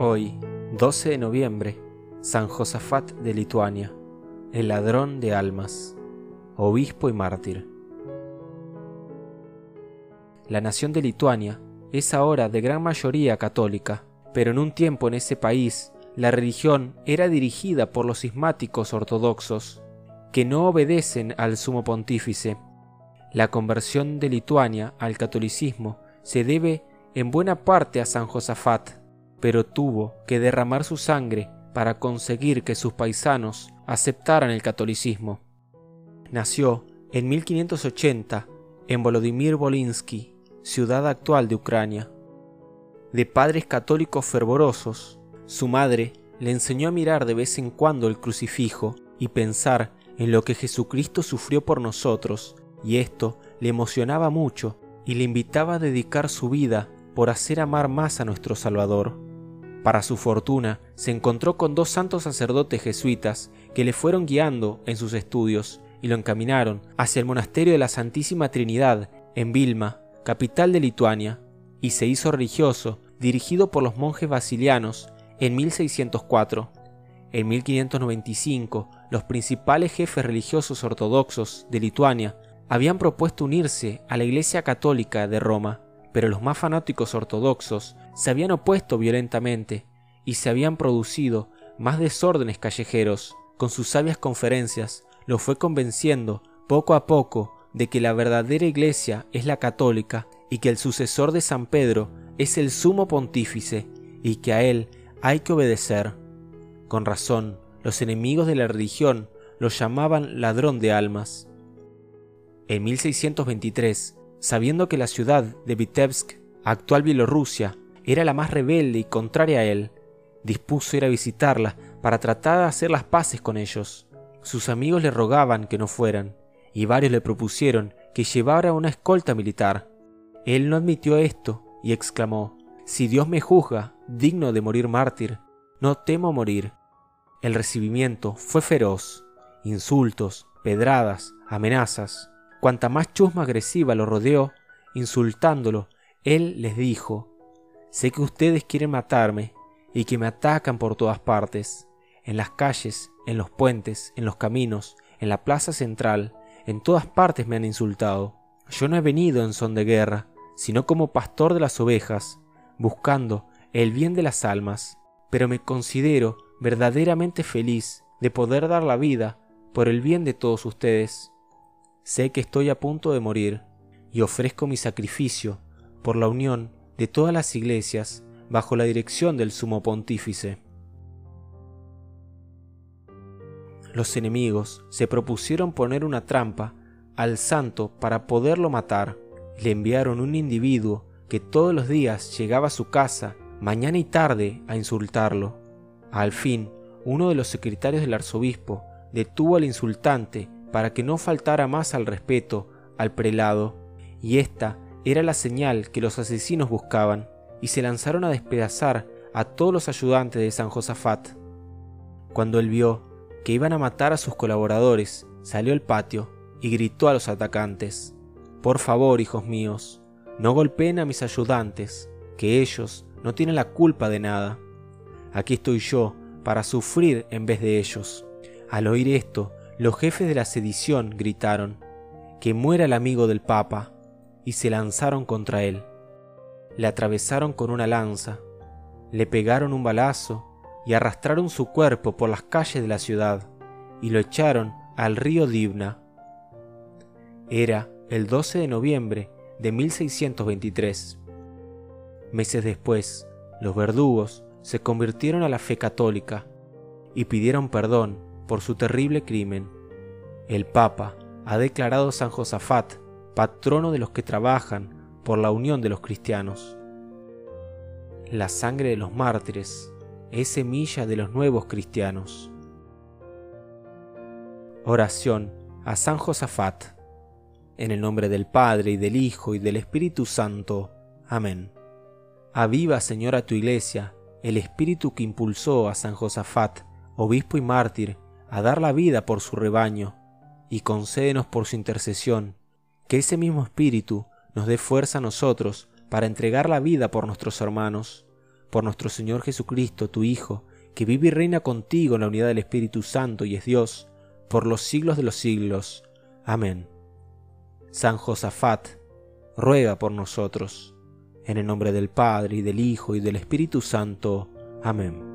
12 de noviembre, San Josafat de Lituania, el ladrón de almas, obispo y mártir. La nación de Lituania es ahora de gran mayoría católica, pero en un tiempo en ese país la religión era dirigida por los cismáticos ortodoxos, que no obedecen al sumo pontífice. La conversión de Lituania al catolicismo se debe en buena parte a San Josafat, pero tuvo que derramar su sangre para conseguir que sus paisanos aceptaran el catolicismo. Nació en 1580 en Volodymyr Volinsky, ciudad actual de Ucrania. De padres católicos fervorosos, su madre le enseñó a mirar de vez en cuando el crucifijo y pensar en lo que Jesucristo sufrió por nosotros, y esto le emocionaba mucho y le invitaba a dedicar su vida por hacer amar más a nuestro Salvador. Para su fortuna, se encontró con dos santos sacerdotes jesuitas que le fueron guiando en sus estudios y lo encaminaron hacia el monasterio de la Santísima Trinidad en Vilma, capital de Lituania, y se hizo religioso, dirigido por los monjes basilianos en 1604. En 1595, los principales jefes religiosos ortodoxos de Lituania habían propuesto unirse a la Iglesia Católica de Roma, pero los más fanáticos ortodoxos se habían opuesto violentamente y se habían producido más desórdenes callejeros. Con sus sabias conferencias lo fue convenciendo poco a poco de que la verdadera iglesia es la católica y que el sucesor de San Pedro es el sumo pontífice y que a él hay que obedecer. Con razón, los enemigos de la religión lo llamaban ladrón de almas. En 1623, sabiendo que la ciudad de Vitebsk, actual Bielorrusia, era la más rebelde y contraria a él, dispuso ir a visitarla para tratar de hacer las paces con ellos. Sus amigos le rogaban que no fueran, y varios le propusieron que llevara una escolta militar. Él no admitió esto y exclamó, Si Dios me juzga, digno de morir mártir, no temo morir. El recibimiento fue feroz, insultos, pedradas, amenazas. Cuanta más chusma agresiva lo rodeó, insultándolo, él les dijo, Sé que ustedes quieren matarme y que me atacan por todas partes, en las calles, en los puentes, en los caminos, en la plaza central, en todas partes me han insultado. Yo no he venido en son de guerra, sino como pastor de las ovejas, buscando el bien de las almas, pero me considero verdaderamente feliz de poder dar la vida por el bien de todos ustedes. Sé que estoy a punto de morir y ofrezco mi sacrificio por la unión de todas las iglesias bajo la dirección del sumo pontífice. Los enemigos se propusieron poner una trampa al santo para poderlo matar. Le enviaron un individuo que todos los días llegaba a su casa, mañana y tarde, a insultarlo. Al fin, uno de los secretarios del arzobispo detuvo al insultante para que no faltara más al respeto al prelado, y esta era la señal que los asesinos buscaban, y se lanzaron a despedazar a todos los ayudantes de San Josafat. Cuando él vio que iban a matar a sus colaboradores, salió al patio y gritó a los atacantes, Por favor, hijos míos, no golpeen a mis ayudantes, que ellos no tienen la culpa de nada. Aquí estoy yo para sufrir en vez de ellos. Al oír esto, los jefes de la sedición gritaron, Que muera el amigo del Papa y se lanzaron contra él. Le atravesaron con una lanza, le pegaron un balazo y arrastraron su cuerpo por las calles de la ciudad y lo echaron al río Divna. Era el 12 de noviembre de 1623. Meses después, los verdugos se convirtieron a la fe católica y pidieron perdón por su terrible crimen. El Papa ha declarado a San Josafat patrono de los que trabajan por la unión de los cristianos. La sangre de los mártires es semilla de los nuevos cristianos. Oración a San Josafat. En el nombre del Padre y del Hijo y del Espíritu Santo. Amén. Aviva, Señor, a tu iglesia, el espíritu que impulsó a San Josafat, obispo y mártir, a dar la vida por su rebaño, y concédenos por su intercesión que ese mismo Espíritu nos dé fuerza a nosotros para entregar la vida por nuestros hermanos, por nuestro Señor Jesucristo, tu Hijo, que vive y reina contigo en la unidad del Espíritu Santo y es Dios, por los siglos de los siglos. Amén. San Josafat, ruega por nosotros. En el nombre del Padre, y del Hijo, y del Espíritu Santo. Amén.